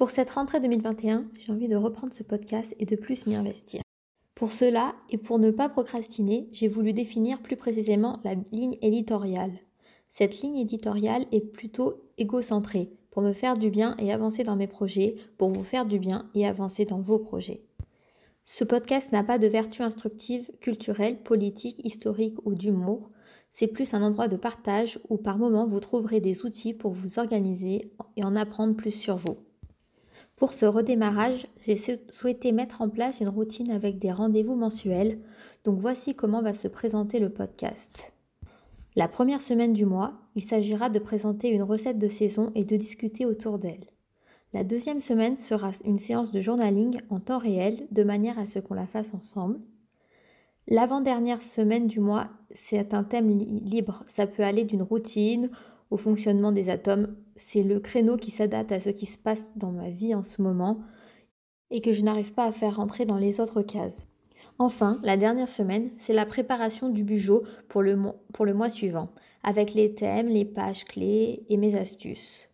Pour cette rentrée 2021, j'ai envie de reprendre ce podcast et de plus m'y investir. Pour cela, et pour ne pas procrastiner, j'ai voulu définir plus précisément la ligne éditoriale. Cette ligne éditoriale est plutôt égocentrée, pour me faire du bien et avancer dans mes projets, pour vous faire du bien et avancer dans vos projets. Ce podcast n'a pas de vertu instructive, culturelle, politique, historique ou d'humour. C'est plus un endroit de partage où par moment vous trouverez des outils pour vous organiser et en apprendre plus sur vous. Pour ce redémarrage, j'ai souhaité mettre en place une routine avec des rendez-vous mensuels. Donc voici comment va se présenter le podcast. La première semaine du mois, il s'agira de présenter une recette de saison et de discuter autour d'elle. La deuxième semaine sera une séance de journaling en temps réel, de manière à ce qu'on la fasse ensemble. L'avant-dernière semaine du mois, c'est un thème libre. Ça peut aller d'une routine au fonctionnement des atomes. C'est le créneau qui s'adapte à ce qui se passe dans ma vie en ce moment et que je n'arrive pas à faire rentrer dans les autres cases. Enfin, la dernière semaine, c'est la préparation du bugeot pour le, mois suivant, avec les thèmes, les pages clés et mes astuces.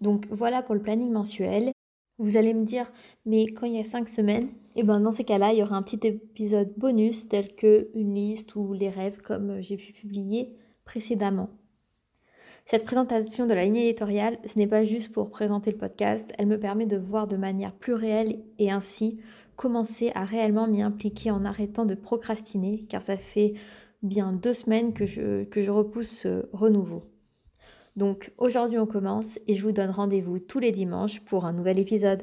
Donc voilà pour le planning mensuel. Vous allez me dire, mais quand il y a cinq semaines, et eh ben dans ces cas-là, il y aura un petit épisode bonus tel que une liste ou les rêves comme j'ai pu publier précédemment. Cette présentation de la ligne éditoriale, ce n'est pas juste pour présenter le podcast, elle me permet de voir de manière plus réelle et ainsi commencer à réellement m'y impliquer en arrêtant de procrastiner, car ça fait bien deux semaines que je, repousse ce renouveau. Donc aujourd'hui on commence et je vous donne rendez-vous tous les dimanches pour un nouvel épisode.